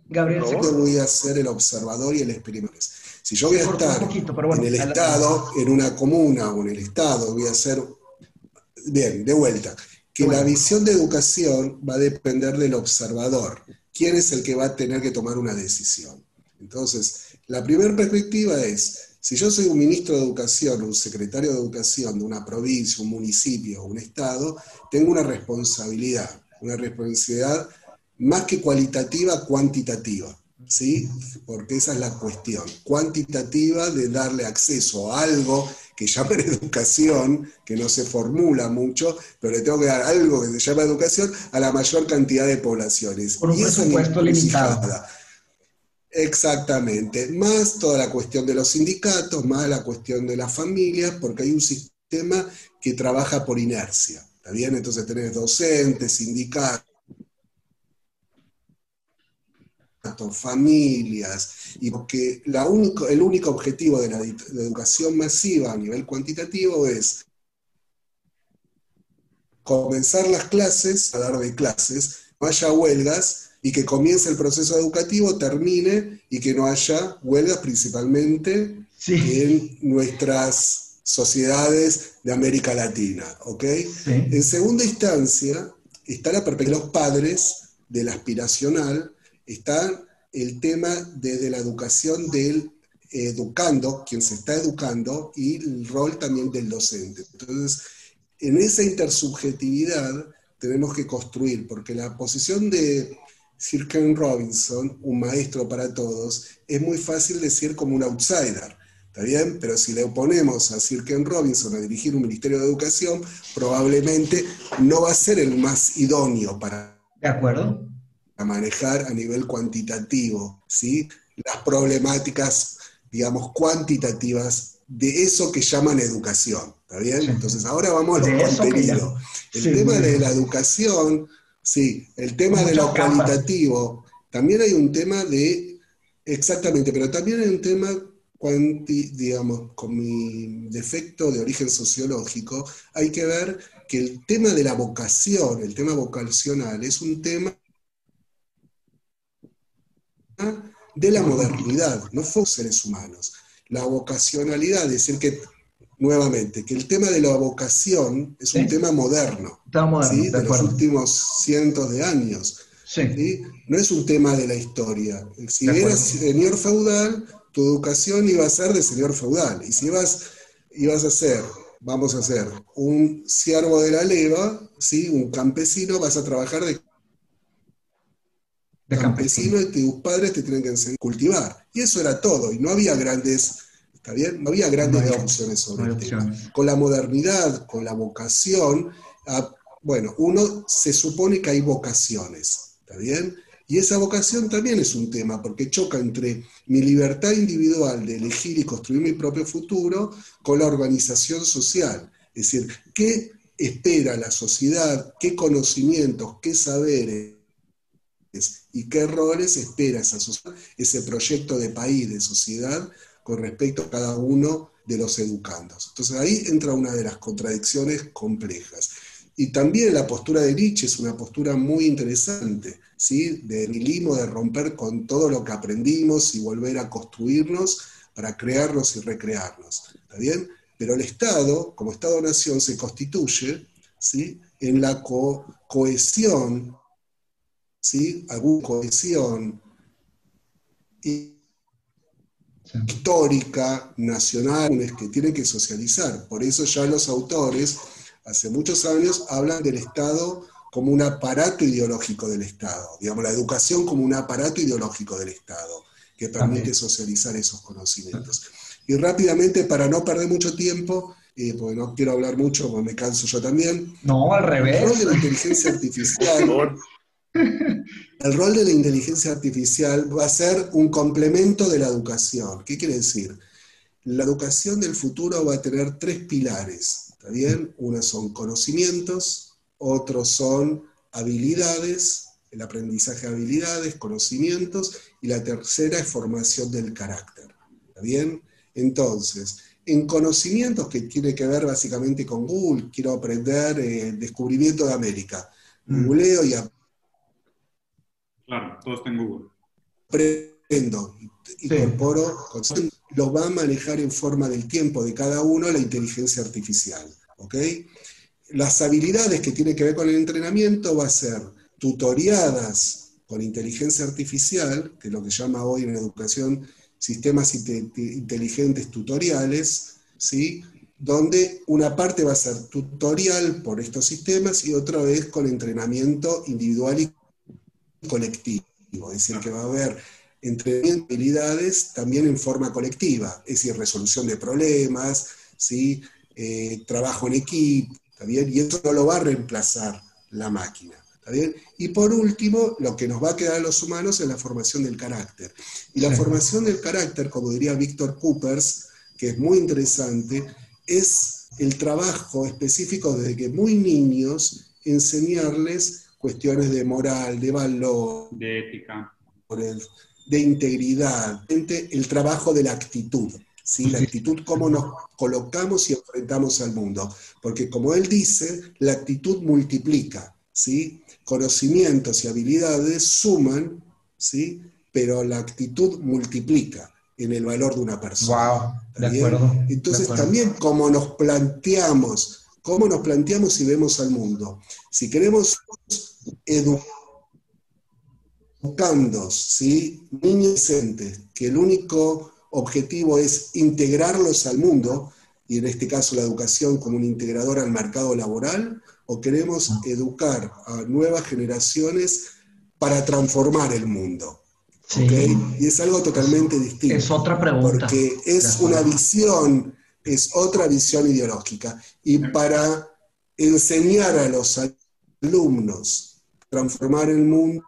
Gabriel, No. yo voy a ser el observador y el experimentador. Si yo voy a estar poquito, pero bueno, en el. Estado, en una comuna o en el Estado, voy a ser... Bien, de vuelta. Que Bueno. la visión de educación va a depender del observador. ¿Quién es el que va a tener que tomar una decisión? Entonces, la primera perspectiva es, si yo soy un ministro de educación, un secretario de educación de una provincia, un municipio un estado, tengo una responsabilidad, una responsabilidad más que cualitativa, cuantitativa. ¿Sí? Porque esa es la cuestión, cuantitativa de darle acceso a algo que llaman educación, que no se formula mucho, pero le tengo que dar algo que se llama educación a la mayor cantidad de poblaciones. Con un Y eso es presupuesto limitado. Exactamente, más toda la cuestión de los sindicatos, más la cuestión de las familias, porque hay un sistema que trabaja por inercia, ¿está bien? Entonces tenés docentes, sindicatos, familias, y porque la el único objetivo de la, de educación masiva a nivel cuantitativo es comenzar las clases, a dar de clases, no haya huelgas y que comience el proceso educativo, termine y que no haya huelgas principalmente Sí, en nuestras sociedades de América Latina, ¿ok? sí. En segunda instancia, está la perspectiva de los padres del aspiracional, está el tema desde la educación del educando, quien se está educando, y el rol también del docente. Entonces, en esa intersubjetividad tenemos que construir, porque la posición de Sir Ken Robinson, un maestro para todos, es muy fácil decir como un outsider. ¿Está bien? Pero si le oponemos a Sir Ken Robinson a dirigir un Ministerio de Educación, probablemente no va a ser el más idóneo para ¿De acuerdo? manejar a nivel cuantitativo, ¿sí? Las problemáticas, digamos, cuantitativas de eso que llaman educación, ¿está bien? Sí. Entonces ahora vamos a los contenidos. El Sí, tema de la educación, sí, el tema de lo capas. cualitativo, también hay un tema de, exactamente, pero también hay un tema cuanti, digamos, con mi defecto de origen sociológico, hay que ver que el tema de la vocación, el tema vocacional, es un tema de la modernidad, no fuimos seres humanos. La vocacionalidad, es decir, que, nuevamente, que el tema de la vocación es un Sí. tema moderno, moderno, ¿sí? de de los últimos cientos de años. Sí. No es un tema de la historia. Si eras señor feudal, tu educación iba a ser de señor feudal. Y si ibas, ibas a ser, vamos a ser, un siervo de la leva, ¿sí? un campesino, vas a trabajar de de campesino. campesino y tus padres te tienen que enseñar a cultivar. Y eso era todo. Y no había grandes, ¿está bien? No había grandes No hay- sobre no el tema. Con la modernidad, con la vocación, ah, bueno, uno se supone que hay vocaciones, ¿está bien? Y esa vocación también es un tema, porque choca entre mi libertad individual de elegir y construir mi propio futuro con la organización social. Es decir, ¿qué espera la sociedad? ¿Qué conocimientos, qué saberes y qué roles espera esa ese proyecto de país, de sociedad, con respecto a cada uno de los educandos. Entonces ahí entra una de las contradicciones complejas. Y también la postura de Nietzsche es una postura muy interesante, ¿sí? de de romper con todo lo que aprendimos y volver a construirnos para crearnos y recrearnos. ¿Está bien? Pero el Estado, como Estado-nación, se constituye ¿sí? en la cohesión, ¿sí? alguna cohesión histórica, nacional, que tiene que socializar. Por eso ya los autores, hace muchos años, hablan del Estado como un aparato ideológico del Estado, digamos, la educación como un aparato ideológico del Estado, que permite socializar esos conocimientos. Y rápidamente, para no perder mucho tiempo, eh, porque no quiero hablar mucho, porque me canso yo también. No, al revés. El rol de la inteligencia artificial. el rol de la inteligencia artificial va a ser un complemento de la educación. ¿Qué quiere decir? La educación del futuro va a tener tres pilares. ¿Está bien? Uno son conocimientos, otros son habilidades, el aprendizaje de habilidades, conocimientos, y la tercera es formación del carácter. ¿Está bien? Entonces, en conocimientos que tiene que ver básicamente con Google, quiero aprender el eh, descubrimiento de América. Mm. Googleo y Claro, todo está en Google. Aprendo, incorporo, lo va a manejar en forma del tiempo de cada uno la inteligencia artificial. ¿ok? Las habilidades que tienen que ver con el entrenamiento va a ser tutoriadas con inteligencia artificial, que es lo que se llama hoy en educación sistemas inteligentes tutoriales, ¿sí? donde una parte va a ser tutorial por estos sistemas y otra vez con entrenamiento individual y colectivo. Es decir, que va a haber entrenamiento habilidades también en forma colectiva, es decir, resolución de problemas, ¿sí? Eh, trabajo en equipo, y eso no lo va a reemplazar la máquina. Y por último, lo que nos va a quedar a los humanos es la formación del carácter. Y la formación del carácter, como diría Víctor Coopers, que es muy interesante, es el trabajo específico desde que muy niños enseñarles cuestiones de moral, de valor, de ética, de integridad, el trabajo de la actitud. ¿sí? La actitud, cómo nos colocamos y enfrentamos al mundo. Porque como él dice, la actitud multiplica. ¿sí? conocimientos y habilidades suman, ¿sí? pero la actitud multiplica en el valor de una persona. Wow, de acuerdo, Entonces también como nos planteamos, cómo nos planteamos y vemos al mundo. Si queremos educando, ¿sí? niños que el único objetivo es integrarlos al mundo, y en este caso la educación como un integrador al mercado laboral, o queremos educar a nuevas generaciones para transformar el mundo. Y es algo totalmente distinto. Es otra pregunta. Porque es una visión, es otra visión ideológica. Y para enseñar a los alumnos transformar el mundo,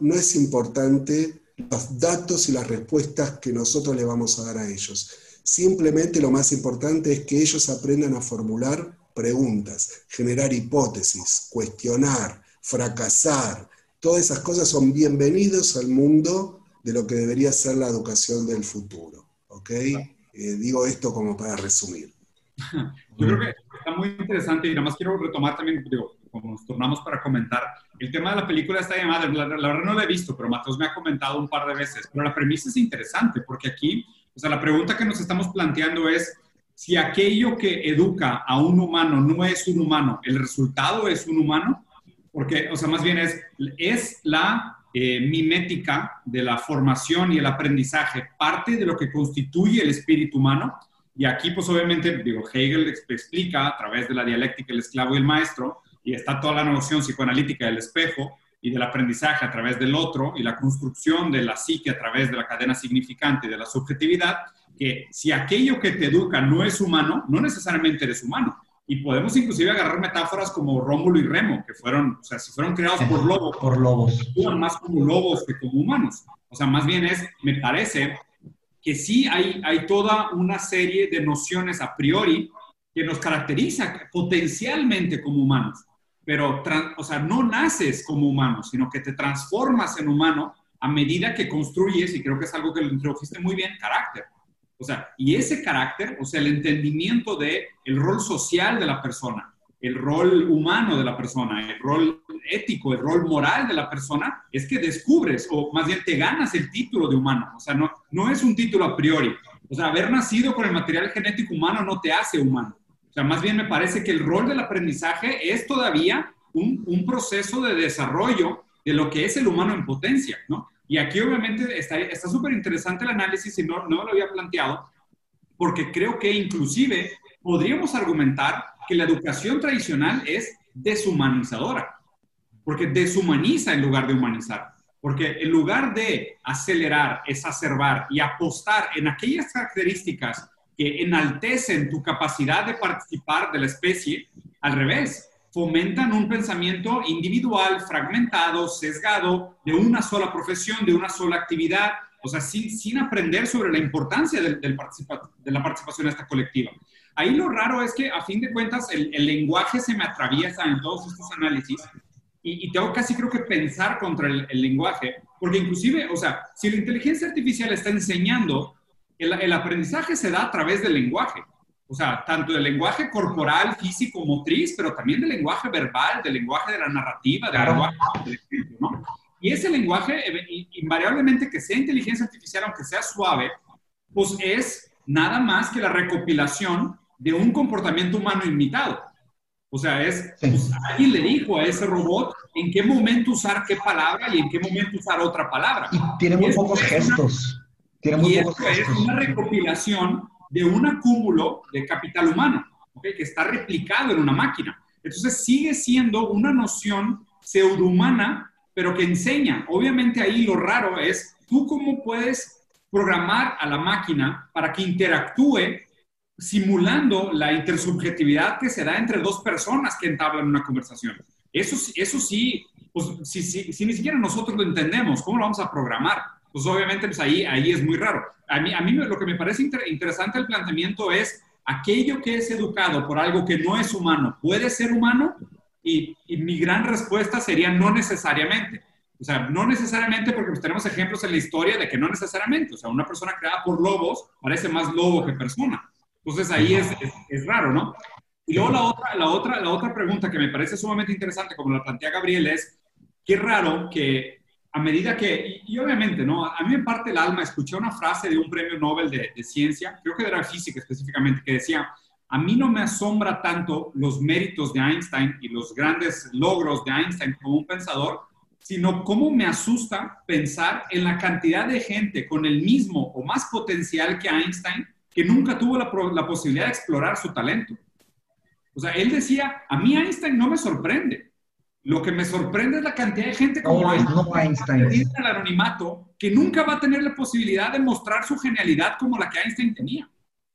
no es importante los datos y las respuestas que nosotros le vamos a dar a ellos. Simplemente lo más importante es que ellos aprendan a formular preguntas, generar hipótesis, cuestionar, fracasar. Todas esas cosas son bienvenidos al mundo de lo que debería ser la educación del futuro. ¿Ok? Eh, digo esto como para resumir. Yo creo que está muy interesante y nada más quiero retomar también, digo, como nos tornamos para comentar, el tema de la película está llamada, la, la, verdad no la he visto, pero Matos me ha comentado un par de veces, pero la premisa es interesante porque aquí, o sea, la pregunta que nos estamos planteando es, si aquello que educa a un humano no es un humano, el resultado es un humano, porque, o sea, más bien es, es la eh, mimética de la formación y el aprendizaje, parte de lo que constituye el espíritu humano. Y aquí, pues obviamente, digo, Hegel explica a través de la dialéctica el esclavo y el maestro, y está toda la noción psicoanalítica del espejo y del aprendizaje a través del otro, y la construcción de la psique a través de la cadena significante y de la subjetividad, que si aquello que te educa no es humano, no necesariamente eres humano. Y podemos inclusive agarrar metáforas como Rómulo y Remo, que fueron, o sea, si fueron creados por lobos, por lobos. más como lobos que como humanos. O sea, más bien es, me parece que sí hay, hay toda una serie de nociones a priori que nos caracteriza potencialmente como humanos. Pero, o sea, no naces como humano, sino que te transformas en humano a medida que construyes, y creo que es algo que lo introdujiste muy bien, carácter. O sea, y ese carácter, o sea, el entendimiento de el rol social de la persona, el rol humano de la persona, el rol ético, el rol moral de la persona, es que descubres, o más bien te ganas el título de humano. O sea, no, no es un título a priori. O sea, haber nacido con el material genético humano no te hace humano. O sea, más bien me parece que el rol del aprendizaje es todavía un, un proceso de desarrollo de lo que es el humano en potencia, ¿no? Y aquí obviamente está súper interesante el análisis y no, no lo había planteado, porque creo que inclusive podríamos argumentar que la educación tradicional es deshumanizadora, porque deshumaniza en lugar de humanizar. Porque en lugar de acelerar, exacerbar y apostar en aquellas características que enaltecen tu capacidad de participar de la especie, al revés, fomentan un pensamiento individual, fragmentado, sesgado, de una sola profesión, de una sola actividad, o sea, sin, sin aprender sobre la importancia del, de la participación esta colectiva. Ahí lo raro es que, a fin de cuentas, el, el lenguaje se me atraviesa en todos estos análisis y, y tengo casi creo que pensar contra el, el, lenguaje, porque inclusive, o sea, si la inteligencia artificial está enseñando, el, el aprendizaje se da a través del lenguaje. O sea, tanto del lenguaje corporal, físico, motriz, pero también del lenguaje verbal, del lenguaje de la narrativa, del lenguaje del escrito, ¿no? Y ese lenguaje, invariablemente que sea inteligencia artificial, aunque sea suave, pues es nada más que la recopilación de un comportamiento humano imitado. O sea, es, pues, alguien le dijo a ese robot en qué momento usar qué palabra y en qué momento usar otra palabra. Y tiene muy pocos gestos. Tiene muy pocos gestos. es una recopilación de un acúmulo de capital humano, que está replicado en una máquina. Entonces sigue siendo una noción pseudohumana, pero que enseña. Obviamente ahí lo raro es, ¿tú cómo puedes programar a la máquina para que interactúe simulando la intersubjetividad que se da entre dos personas que entablan una conversación? Eso, eso sí, pues, si, si, si ni siquiera nosotros lo entendemos, ¿cómo lo vamos a programar? Pues obviamente pues ahí, ahí es muy raro. A mí, a mí lo que me parece interesante el planteamiento es aquello que es educado por algo que no es humano, ¿puede ser humano? Y, mi gran respuesta sería no necesariamente. O sea, no necesariamente porque pues, tenemos ejemplos en la historia de que no necesariamente. O sea, una persona creada por lobos parece más lobo que persona. Entonces ahí es, es, es raro, ¿no? Y luego la otra, la, otra, la otra pregunta que me parece sumamente interesante, como la plantea Gabriel, es qué raro que a medida que, y, obviamente, ¿no? A mí me parte el alma, escuché una frase de un premio Nobel de, de, ciencia, creo que era física específicamente, que decía, a mí no me asombra tanto los méritos de Einstein y los grandes logros de Einstein como un pensador, sino cómo me asusta pensar en la cantidad de gente con el mismo o más potencial que Einstein que nunca tuvo la, la posibilidad de explorar su talento. O sea, él decía, a mí Einstein no me sorprende, lo que me sorprende es la cantidad de gente como Einstein, en el anonimato, que nunca va a tener la posibilidad de mostrar su genialidad como la que Einstein tenía.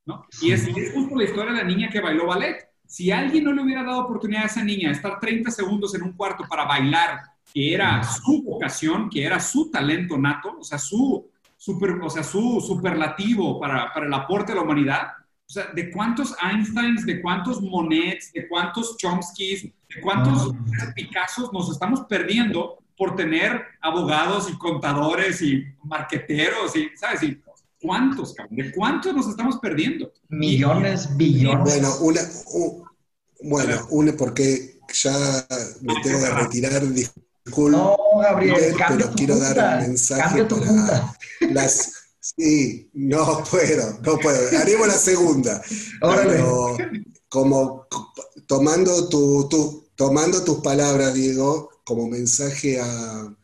¿no? Y es, es justo la historia de la niña que bailó ballet. Si alguien no le hubiera dado oportunidad a esa niña de estar 30 segundos en un cuarto para bailar, que era su vocación, que era su talento nato, o sea, su, super, o sea, su superlativo para, para el aporte a la humanidad, o sea, de cuántos Einsteins, de cuántos Monets, de cuántos Chomskys, ¿Cuántos Picassos nos estamos perdiendo por tener abogados y contadores y marqueteros y, ¿sabes? Y, ¿Cuántos, cabrón? ¿De cuántos nos estamos perdiendo? Millones, billones. Bueno, una, bueno, una porque ya me tengo que retirar, disculpa. No, Gabriel, pero quiero dar un mensaje para las... Sí, no puedo, no puedo. Haremos la segunda. Pero como tomando tu, tu, tomando tus palabras, Diego, como mensaje a,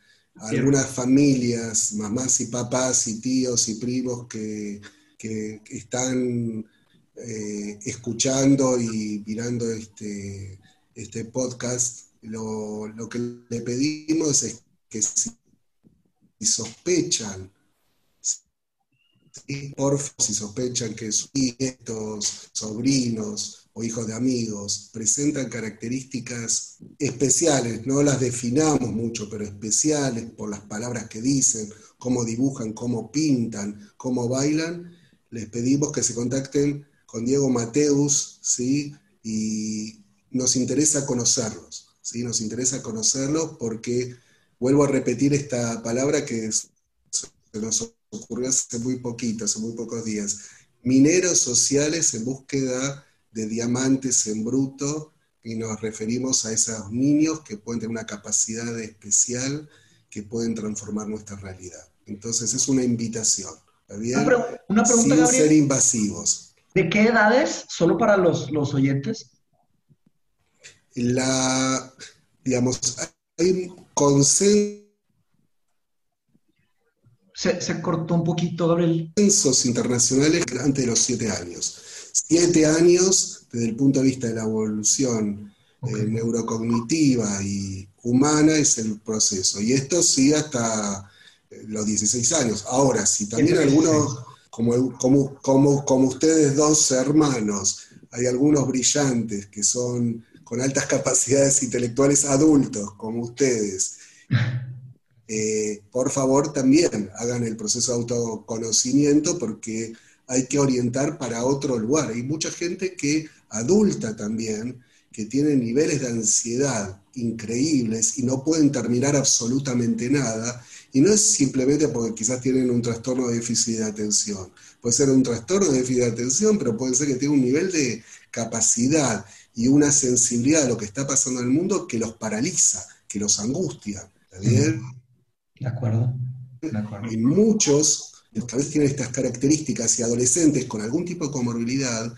algunas familias, mamás y papás y tíos y primos que, están eh, escuchando y mirando este, este podcast, lo, que le pedimos es que si, sospechan, por si sospechan que sus nietos, sobrinos, o hijos de amigos presentan características especiales, no las definamos mucho, pero especiales por las palabras que dicen, cómo dibujan, cómo pintan, cómo bailan, les pedimos que se contacten con Diego Mateus, ¿sí? Y nos interesa conocerlos. ¿sí? Nos interesa conocerlos porque, vuelvo a repetir esta palabra que se nos ocurrió hace muy poquito, hace muy pocos días. Mineros sociales en búsqueda de diamantes en bruto y nos referimos a esos niños que pueden tener una capacidad especial que pueden transformar nuestra realidad. Entonces es una invitación, Una, pregunta, Sin ser invasivos. ¿De qué edades? ¿Solo para los, los oyentes? La, digamos, hay un consenso se, cortó un poquito, Gabriel. Censos internacionales antes de los siete años. Siete años desde el punto de vista de la evolución eh, neurocognitiva y humana es el proceso. Y esto sí hasta eh, los 16 años. Ahora, si también algunos, como, como, como, como ustedes dos hermanos, hay algunos brillantes que son con altas capacidades intelectuales adultos, como ustedes, eh, por favor también hagan el proceso de autoconocimiento porque hay que orientar para otro lugar. Hay mucha gente que adulta también, que tiene niveles de ansiedad increíbles y no pueden terminar absolutamente nada. Y no es simplemente porque quizás tienen un trastorno de déficit de atención. Puede ser un trastorno de déficit de atención, pero puede ser que tenga un nivel de capacidad y una sensibilidad a lo que está pasando en el mundo que los paraliza, que los angustia. ¿Está bien? De acuerdo. Y muchos, que a veces tienen estas características y adolescentes con algún tipo de comorbilidad,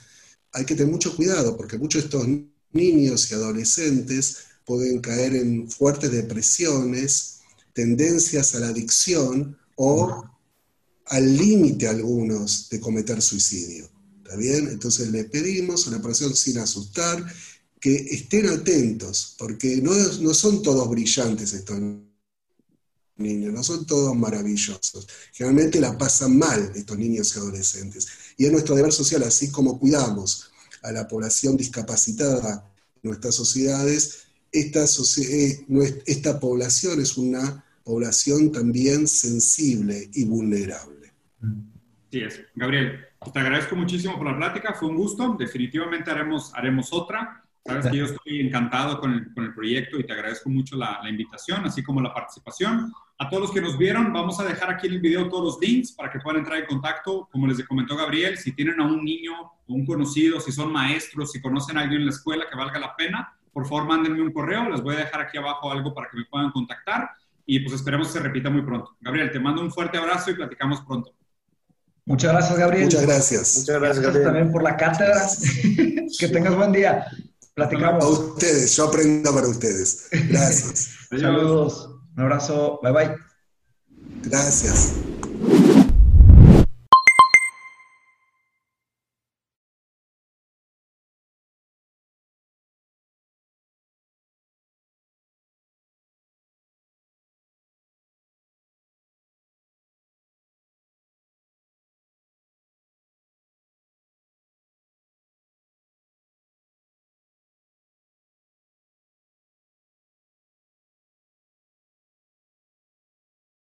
hay que tener mucho cuidado porque muchos de estos niños y adolescentes pueden caer en fuertes depresiones, tendencias a la adicción o al límite algunos de cometer suicidio. ¿Está bien? Entonces le pedimos una operación sin asustar, que estén atentos, porque no, no son todos brillantes estos niños, no son todos maravillosos. Generalmente la pasan mal estos niños y adolescentes. Y es nuestro deber social, así como cuidamos a la población discapacitada en nuestras sociedades, esta, eh, población es una población también sensible y vulnerable. Sí es. Gabriel, te agradezco muchísimo por la plática, fue un gusto, definitivamente haremos otra. Sabes que yo estoy encantado con el, con el proyecto y te agradezco mucho la, la, invitación, así como la participación. A todos los que nos vieron, vamos a dejar aquí en el video todos los links para que puedan entrar en contacto. Como les comentó Gabriel, si tienen a un niño o un conocido, si son maestros, si conocen a alguien en la escuela que valga la pena, por favor mándenme un correo. Les voy a dejar aquí abajo algo para que me puedan contactar y pues esperemos que se repita muy pronto. Gabriel, te mando un fuerte abrazo y platicamos pronto. Muchas gracias, Gabriel. Muchas gracias. Muchas gracias, Gabriel. también por la cátedra. que tengas buen día. Platicamos. A ustedes, yo aprendo para ustedes. Gracias. Saludos. Un abrazo. Bye bye. Gracias.